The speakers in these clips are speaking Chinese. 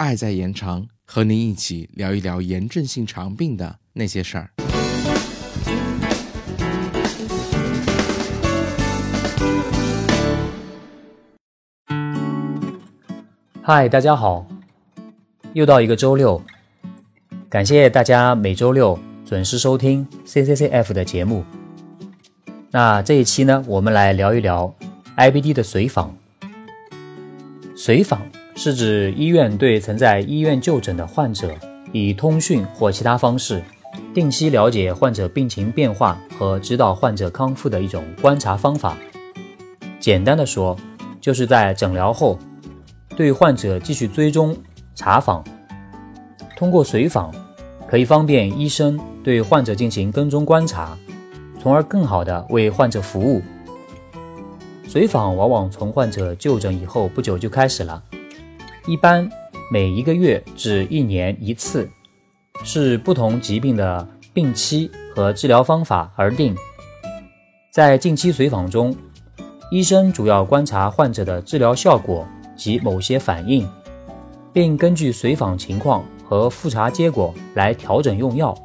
爱在延长，和您一起聊一聊炎症性肠病的那些事儿。嗨，大家好，又到一个周六，感谢大家每周六准时收听 CCCF 的节目。那这一期呢，我们来聊一聊 IBD 的随访。随访是指医院对曾在医院就诊的患者，以通讯或其他方式，定期了解患者病情变化和指导患者康复的一种观察方法。简单的说，就是在诊疗后，对患者继续追踪查访。通过随访，可以方便医生对患者进行跟踪观察，从而更好的为患者服务。随访往往从患者就诊以后不久就开始了，一般每一个月至一年一次，视不同疾病的病期和治疗方法而定。在近期随访中，医生主要观察患者的治疗效果及某些反应，并根据随访情况和复查结果来调整用药。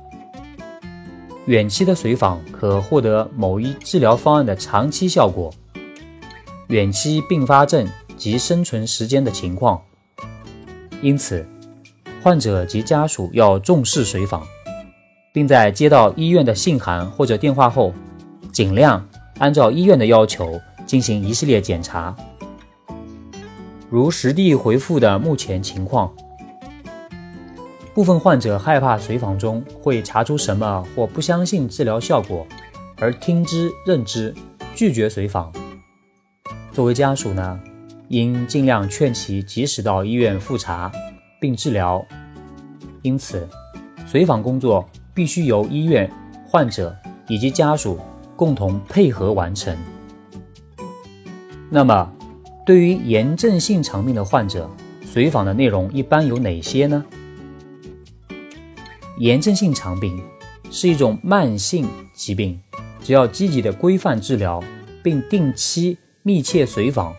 远期的随访可获得某一治疗方案的长期效果。远期并发症及生存时间的情况，因此，患者及家属要重视随访，并在接到医院的信函或者电话后，尽量按照医院的要求进行一系列检查。如实地回复的目前情况，部分患者害怕随访中会查出什么或不相信治疗效果，而听之任之，拒绝随访。作为家属呢，应尽量劝其及时到医院复查并治疗。因此，随访工作必须由医院、患者以及家属共同配合完成。那么，对于炎症性肠病的患者，随访的内容一般有哪些呢？炎症性肠病是一种慢性疾病，只要积极的规范治疗，并定期。密切随访，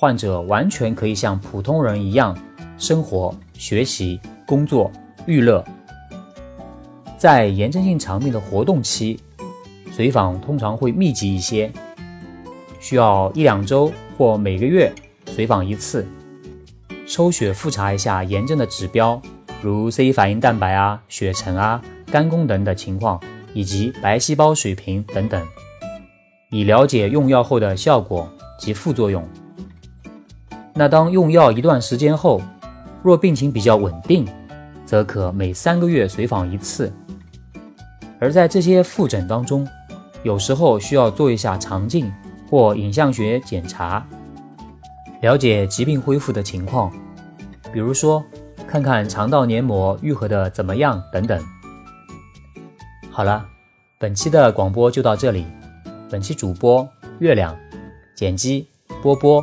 患者完全可以像普通人一样生活、学习、工作、娱乐。在炎症性肠病的活动期，随访通常会密集一些，需要一两周或每个月随访一次，抽血复查一下炎症的指标，如 C 反应蛋白啊、血沉啊、肝功能的情况，以及白细胞水平等等，以了解用药后的效果。及副作用。那当用药一段时间后，若病情比较稳定，则可每三个月随访一次。而在这些复诊当中，有时候需要做一下肠镜或影像学检查，了解疾病恢复的情况，比如说看看肠道黏膜愈合的怎么样等等。好了，本期的广播就到这里。本期主播月亮。剪辑波波。